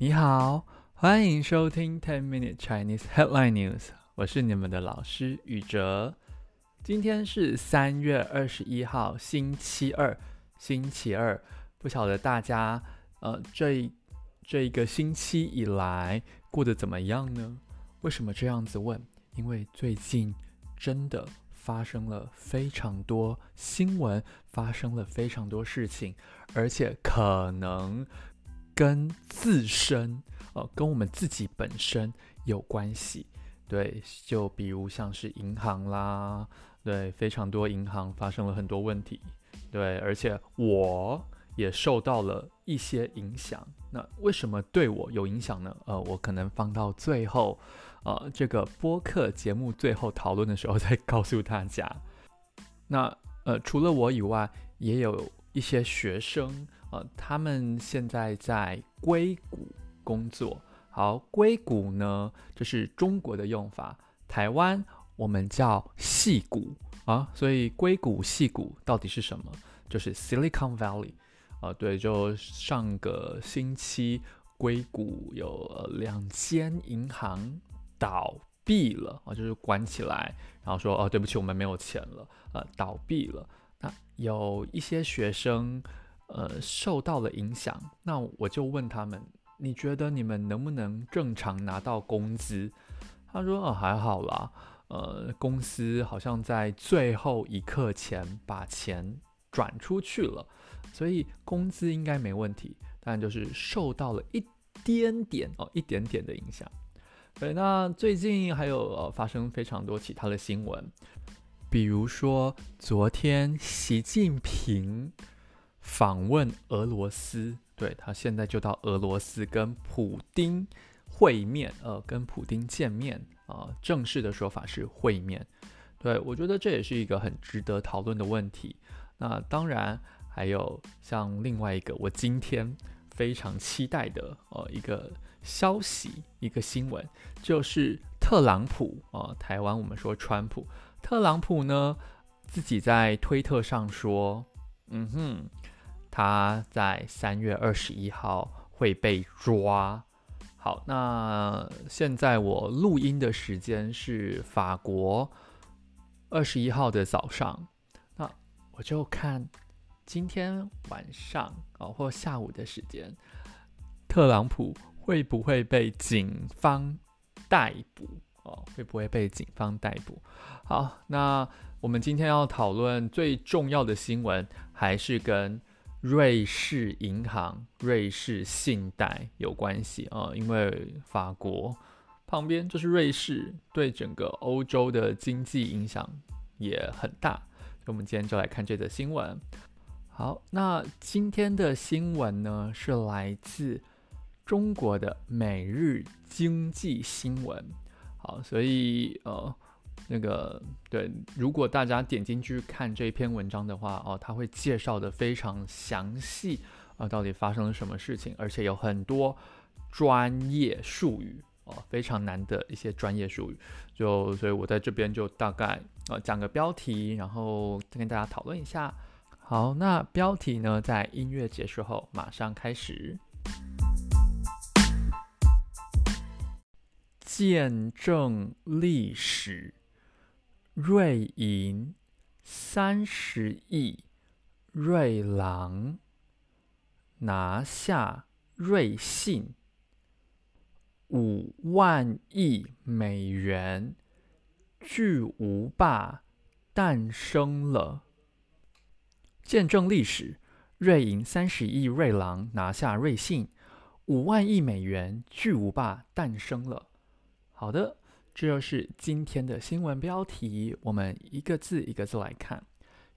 你好，欢迎收听 Ten Minute Chinese Headline News，我是你们的老师宇哲。今天是三月二十一号，星期二。星期二，不晓得大家呃这这一个星期以来过得怎么样呢？为什么这样子问？因为最近真的发生了非常多新闻，发生了非常多事情，而且可能。跟自身，呃，跟我们自己本身有关系，对，就比如像是银行啦，对，非常多银行发生了很多问题，对，而且我也受到了一些影响。那为什么对我有影响呢？呃，我可能放到最后，呃，这个播客节目最后讨论的时候再告诉大家。那呃，除了我以外，也有一些学生。呃，他们现在在硅谷工作。好，硅谷呢，这是中国的用法。台湾我们叫戏谷啊，所以硅谷、戏谷到底是什么？就是 Silicon Valley。啊，对，就上个星期硅谷有两间银行倒闭了啊，就是关起来，然后说哦，对不起，我们没有钱了，呃，倒闭了。那有一些学生。呃，受到了影响，那我就问他们，你觉得你们能不能正常拿到工资？他说，哦，还好啦，呃，公司好像在最后一刻前把钱转出去了，所以工资应该没问题，但就是受到了一点点哦，一点点的影响。对，那最近还有呃发生非常多其他的新闻，比如说昨天习近平。访问俄罗斯，对，他现在就到俄罗斯跟普丁会面，呃，跟普丁见面啊，呃，正式的说法是会面。对，我觉得这也是一个很值得讨论的问题。那当然还有像另外一个我今天非常期待的呃一个消息，一个新闻，就是特朗普啊，呃，台湾我们说川普，特朗普呢自己在推特上说，嗯哼。他在三月二十一号会被抓。好，那现在我录音的时间是法国二十一号的早上。那我就看今天晚上哦，或下午的时间，特朗普会不会被警方逮捕？哦，会不会被警方逮捕？好，那我们今天要讨论最重要的新闻，还是跟。瑞士银行、瑞士信贷有关系啊，因为法国旁边就是瑞士，对整个欧洲的经济影响也很大。所以我们今天就来看这则新闻。好，那今天的新闻呢，是来自中国的《每日经济新闻》。好，所以呃。那个对，如果大家点进去看这篇文章的话，哦，他会介绍的非常详细啊，到底发生了什么事情，而且有很多专业术语哦，非常难的一些专业术语，就所以我在这边就大概啊讲个标题，然后再跟大家讨论一下。好，那标题呢，在音乐结束后马上开始。见证历史。瑞银三十亿瑞郎拿下瑞信五万亿美元，巨无霸诞生了。见证历史，瑞银三十亿瑞郎拿下瑞信五万亿美元，巨无霸诞生了。好的。这就是今天的新闻标题，我们一个字一个字来看。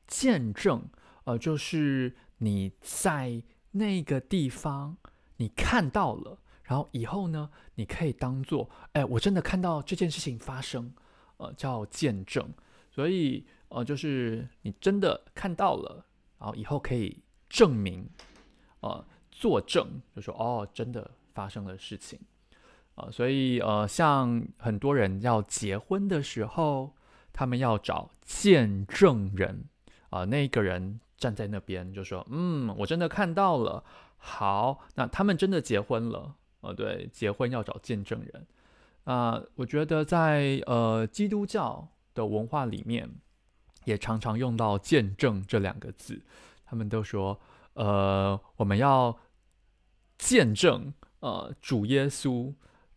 见证，呃，就是你在那个地方你看到了，然后以后呢，你可以当做，哎，我真的看到这件事情发生，呃，叫见证。所以，呃，就是你真的看到了，然后以后可以证明，呃，作证，就说哦，真的发生了事情。所以呃，像很多人要结婚的时候，他们要找见证人啊，那个人站在那边就说：“嗯，我真的看到了。”好，那他们真的结婚了呃，对，结婚要找见证人。啊、我觉得在呃基督教的文化里面，也常常用到“见证”这两个字。他们都说，呃，我们要见证，呃，主耶稣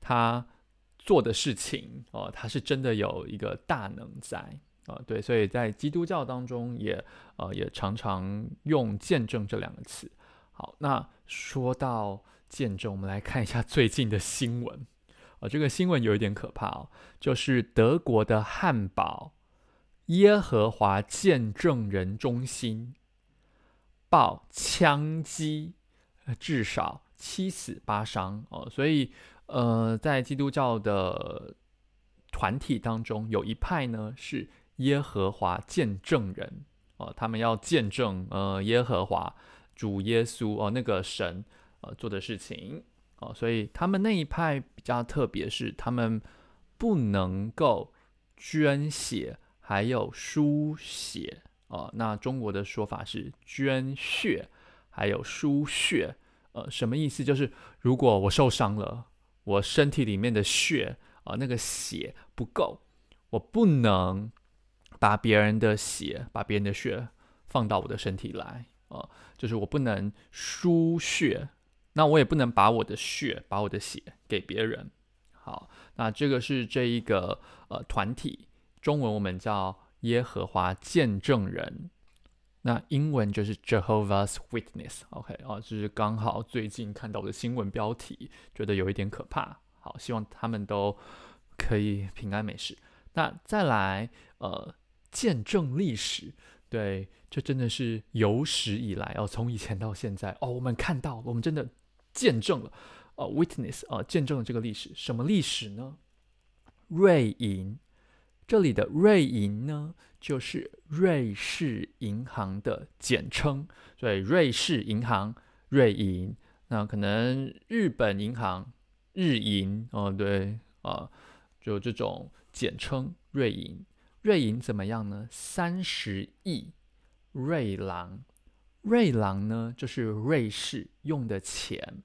他做的事情，哦、他是真的有一个大能在，啊、对，所以在基督教当中也，呃，也常常用“见证”这两个词。好，那说到见证，我们来看一下最近的新闻。啊，这个新闻有一点可怕哦，就是德国的汉堡耶和华见证人中心爆枪击，至少七死八伤哦，所以呃，在基督教的团体当中，有一派呢是耶和华见证人哦，他们要见证呃耶和华主耶稣哦那个神呃做的事情。哦，所以他们那一派比较特别，是他们不能够捐血，还有输血。哦，那中国的说法是捐血，还有输血。呃，什么意思？就是如果我受伤了，我身体里面的血啊，那个血不够，我不能把别人的血，把别人的血放到我的身体来。啊，就是我不能输血。那我也不能把我的血、把我的血给别人。好，那这个是这一个呃团体，中文我们叫耶和华见证人，那英文就是 Jehovah's Witness。OK，哦，就是刚好最近看到的新闻标题，觉得有一点可怕。好，希望他们都可以平安没事。那再来，呃，见证历史。对，这真的是有史以来哦，从以前到现在哦，我们看到，我们真的。见证了，呃，witness 啊，见证了这个历史。什么历史呢？瑞银，这里的瑞银呢，就是瑞士银行的简称。所以瑞士银行瑞银，那可能日本银行日银哦，对啊，就这种简称瑞银。瑞银怎么样呢？三十亿瑞郎。瑞郎呢，就是瑞士用的钱，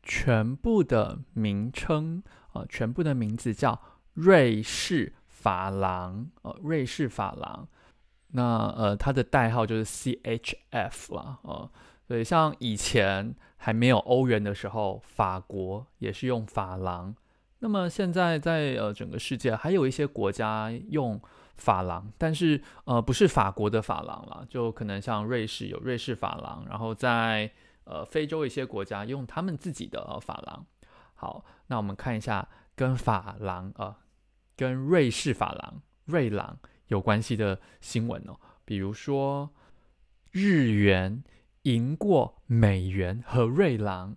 全部的名称啊、全部的名字叫瑞士法郎，呃，瑞士法郎。那呃，它的代号就是 CHF 啦，呃，所以像以前还没有欧元的时候，法国也是用法郎。那么现在在呃整个世界，还有一些国家用。法郎，但是呃不是法国的法郎了，就可能像瑞士有瑞士法郎，然后在呃非洲一些国家用他们自己的呃法郎。好，那我们看一下跟法郎呃跟瑞士法郎瑞郎有关系的新闻哦，比如说日元赢过美元和瑞郎，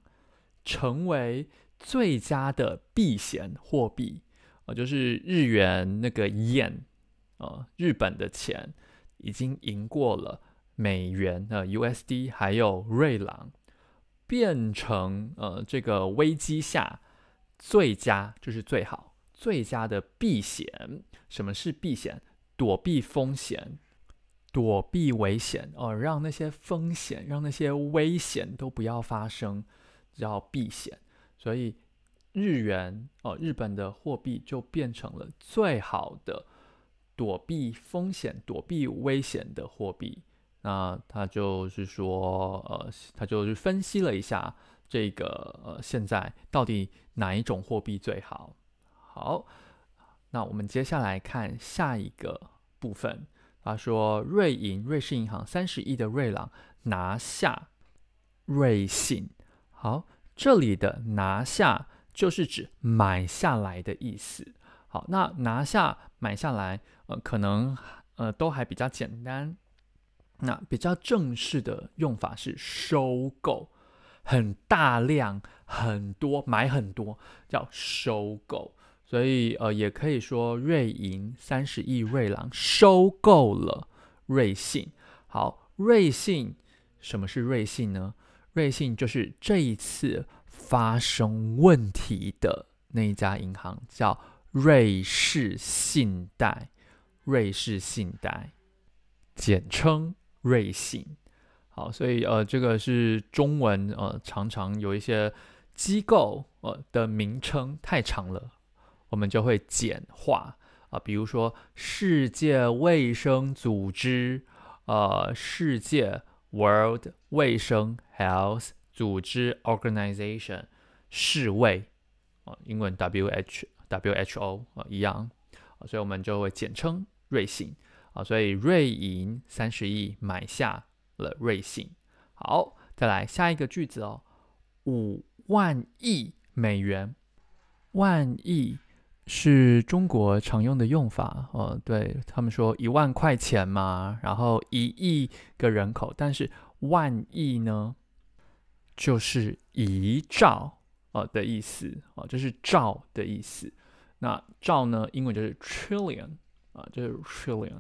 成为最佳的避险货币，呃就是日元那个 yen。呃，日本的钱已经赢过了美元，呃，USD 还有瑞郎，变成呃这个危机下最佳就是最好最佳的避险。什么是避险？躲避风险，躲避危险哦，让那些风险，让那些危险都不要发生，叫避险。所以日元哦，日本的货币就变成了最好的。躲避风险、躲避危险的货币，那他就是说，呃，他就是分析了一下这个，呃，现在到底哪一种货币最好？好，那我们接下来看下一个部分。他说，瑞银瑞士银行三十亿的瑞郎拿下瑞信。好，这里的拿下就是指买下来的意思。好，那拿下买下来。呃，可能呃都还比较简单。那比较正式的用法是收购，很大量、很多买很多叫收购。所以呃，也可以说瑞银三十亿瑞郎收购了瑞信。好，瑞信，什么是瑞信呢？瑞信就是这一次发生问题的那一家银行，叫瑞士信贷。瑞士信贷，简称瑞信。好，所以呃，这个是中文呃，常常有一些机构呃的名称太长了，我们就会简化。啊，比如说世界卫生组织，呃，世界 World 卫生 Health 组织 Organization 世卫啊，英文 W H W H O 啊一样，所以我们就会简称瑞信啊，所以瑞银三十亿买下了瑞信。好，再来下一个句子哦，五万亿美元，万亿是中国常用的用法，呃，对他们说一万块钱嘛，然后一亿个人口，但是万亿呢，就是一兆呃的意思啊，就是兆的意思。那兆呢，英文就是 trillion 啊，就是 trillion，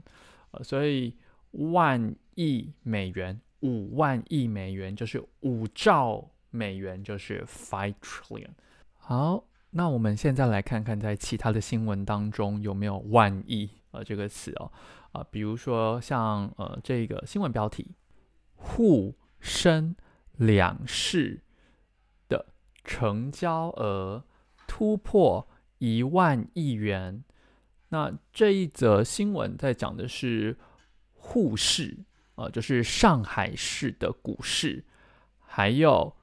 呃，所以万亿美元，五万亿美元就是五兆。美元就是 five trillion。好，那我们现在来看看在其他的新闻当中有没有万亿呃这个词哦啊、比如说像呃这个新闻标题，沪深两市的成交额突破一万亿元。那这一则新闻在讲的是沪市啊、呃，就是上海市的股市，还有。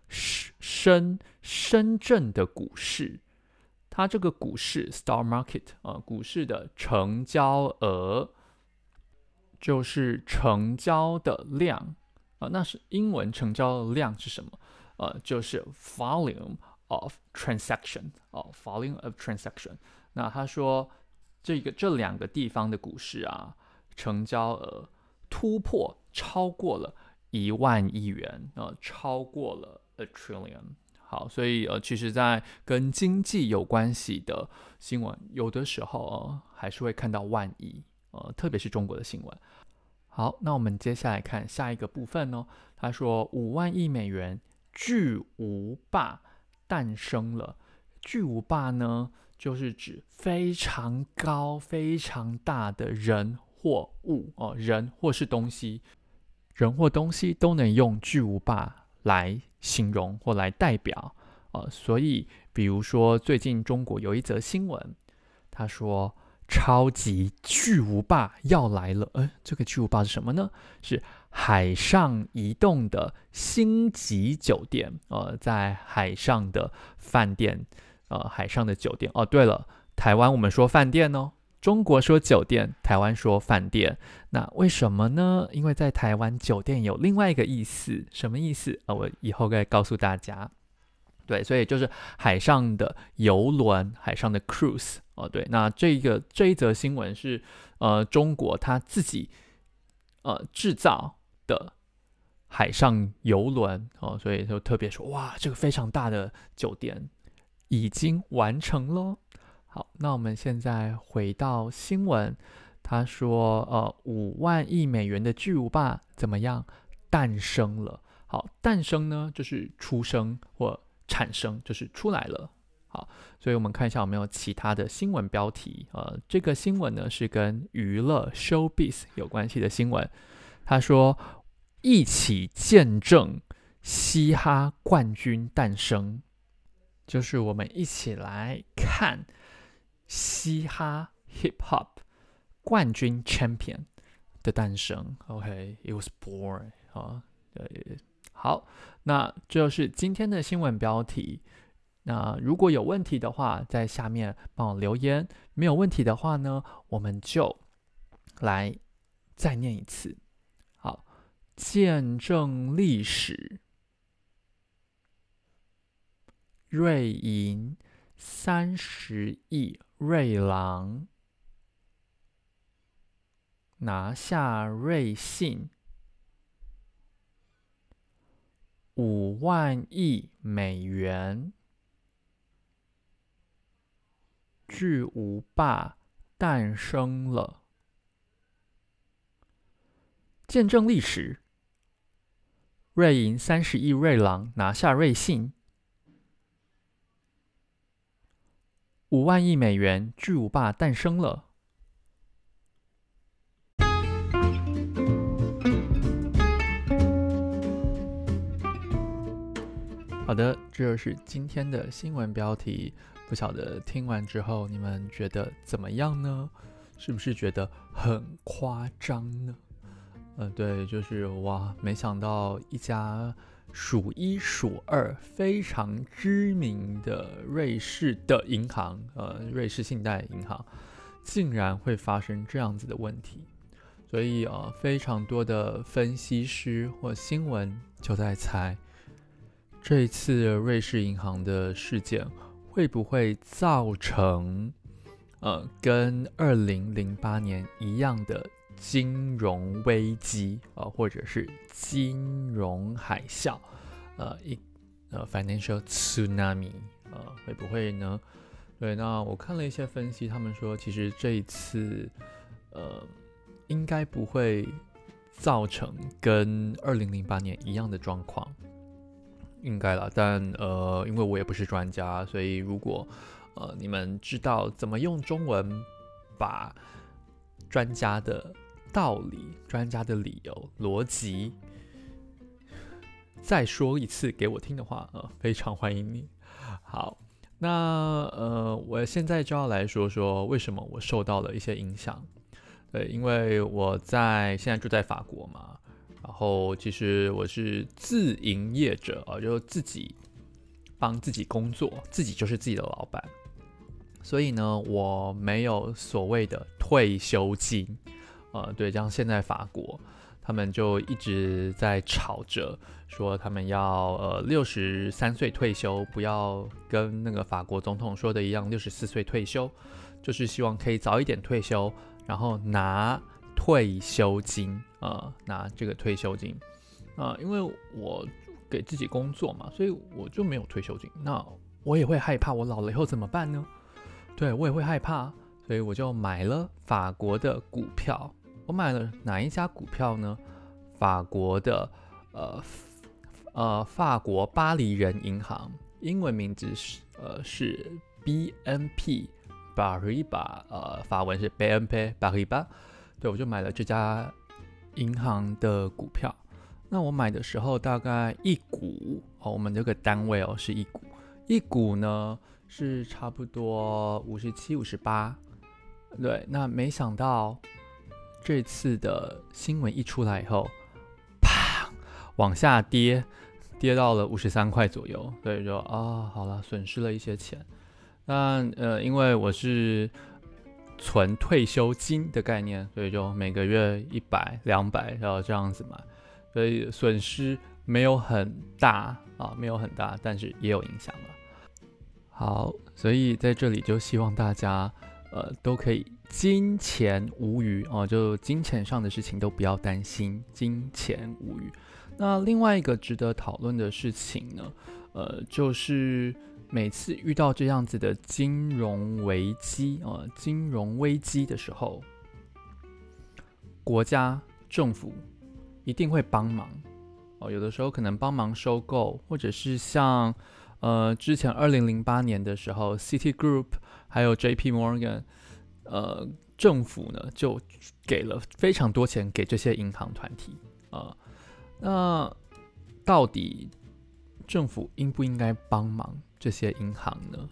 深深圳的股市，它这个股市 Stock Market 啊，股市的成交额就是成交的量啊，那是英文成交的量是什么？呃，就是 Volume of Transaction 哦，Volume of Transaction。那他说这个这两个地方的股市啊，成交额突破超过了一万亿元啊，超过了。A trillion，好，所以呃，其实，在跟经济有关系的新闻，有的时候呃，还是会看到万亿，呃，特别是中国的新闻。好，那我们接下来看下一个部分哦。他说，五万亿美元巨无霸诞生了。巨无霸呢，就是指非常高、非常大的人或物哦，人或是东西，人或东西都能用巨无霸来。形容或来代表，呃，所以比如说最近中国有一则新闻，他说超级巨无霸要来了，呃，这个巨无霸是什么呢？是海上移动的星级酒店，呃，在海上的饭店，呃，海上的酒店。哦，对了，台湾我们说饭店哦。中国说酒店，台湾说饭店，那为什么呢？因为在台湾酒店有另外一个意思，什么意思啊？我以后再告诉大家。对，所以就是海上的游轮，海上的 cruise 哦。对，那这个这一则新闻是呃中国他自己呃制造的海上游轮哦，所以就特别说哇，这个非常大的酒店已经完成了。好，那我们现在回到新闻，他说，呃，五万亿美元的巨无霸怎么样诞生了？好，诞生呢就是出生或产生，就是出来了。好，所以我们看一下有没有其他的新闻标题。呃，这个新闻呢是跟娱乐 showbiz 有关系的新闻。他说，一起见证嘻哈冠军诞生，就是我们一起来看。嘻哈 hip hop 冠军 champion 的诞生，OK，it was born 啊，好，那这就是今天的新闻标题。那如果有问题的话，在下面帮我留言；没有问题的话呢，我们就来再念一次。好，见证历史，瑞银三十亿。瑞郎拿下瑞信五万亿美元，巨无霸诞生了。见证历史，瑞银三十亿瑞郎拿下瑞信。五万亿美元巨无霸诞生了。好的，这就是今天的新闻标题。不晓得听完之后你们觉得怎么样呢？是不是觉得很夸张呢？呃，对，就是哇，没想到一家数一数二、非常知名的瑞士的银行，呃，瑞士信贷银行，竟然会发生这样子的问题。所以啊，非常多的分析师或新闻就在猜，这次瑞士银行的事件。会不会造成，呃，跟二零零八年一样的金融危机啊，或者是金融海啸，呃，一呃 financial tsunami，呃，会不会呢？对，那我看了一些分析，他们说其实这一次，呃，应该不会造成跟二零零八年一样的状况。应该了，但呃，因为我也不是专家，所以如果呃你们知道怎么用中文把专家的道理、专家的理由、逻辑 再说一次给我听的话，呃，非常欢迎你。好，那呃，我现在就要来说说为什么我受到了一些影响。对，因为我在现在住在法国嘛。然后，其实我是自营业者啊，就自己帮自己工作，自己就是自己的老板。所以呢，我没有所谓的退休金呃。对，像现在法国，他们就一直在吵着说，他们要呃六十三岁退休，不要跟那个法国总统说的一样，六十四岁退休，就是希望可以早一点退休，然后拿。退休金啊、呃，拿这个退休金啊、因为我给自己工作嘛，所以我就没有退休金。那我也会害怕，我老了以后怎么办呢？对，我也会害怕，所以我就买了法国的股票。我买了哪一家股票呢？法国的呃呃法国巴黎人银行，英文名字是呃是 BNP Paribas，呃法文是 BNP Paribas。对，我就买了这家银行的股票。那我买的时候大概一股哦，我们这个单位哦是一股，一股呢是差不多五十七、五十八。对，那没想到这次的新闻一出来以后，啪往下跌，跌到了五十三块左右。所以，就啊，好了，损失了一些钱。那呃，因为我是。存退休金的概念，所以就每个月一百、两百，然后这样子嘛，所以损失没有很大啊，没有很大，但是也有影响了。好，所以在这里就希望大家呃都可以金钱无虞哦，就金钱上的事情都不要担心，金钱无虞。那另外一个值得讨论的事情呢，呃，就是。每次遇到这样子的金融危机啊，金融危机的时候，国家政府一定会帮忙哦。有的时候可能帮忙收购，或者是像呃之前二零零八年的时候，Citigroup 还有 JP Morgan，呃，政府呢就给了非常多钱给这些银行团体啊。那到底政府应不应该帮忙这些银行呢？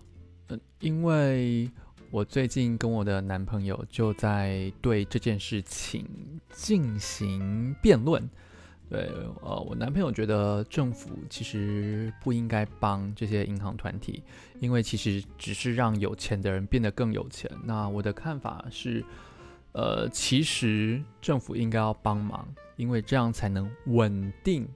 嗯，因为我最近跟我的男朋友就在对这件事情进行辩论。对，呃，我男朋友觉得政府其实不应该帮这些银行团体，因为其实只是让有钱的人变得更有钱。那我的看法是，呃，其实政府应该要帮忙，因为这样才能稳定。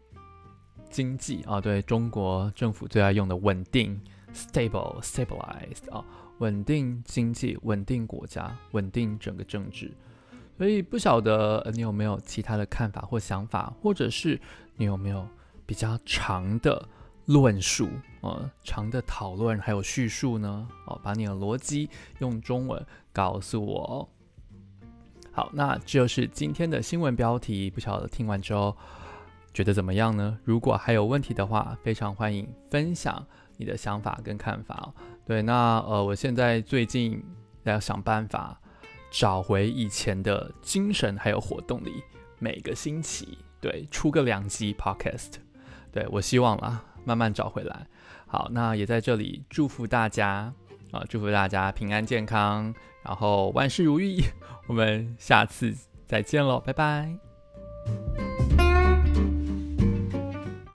经济啊，对，中国政府最爱用的稳定 （stable, stabilized） 啊，稳定经济、稳定国家、稳定整个政治。所以不晓得你有没有其他的看法或想法，或者是你有没有比较长的论述啊、长的讨论还有叙述呢？哦，把你的逻辑用中文告诉我。好，那这就是今天的新闻标题。不晓得听完之后。觉得怎么样呢？如果还有问题的话，非常欢迎分享你的想法跟看法。对，那呃，我现在最近要想办法找回以前的精神还有活动力，每个星期对出个两集 podcast。对，我希望啦，慢慢找回来。好，那也在这里祝福大家啊，祝福大家平安健康，然后万事如意。我们下次再见喽，拜拜。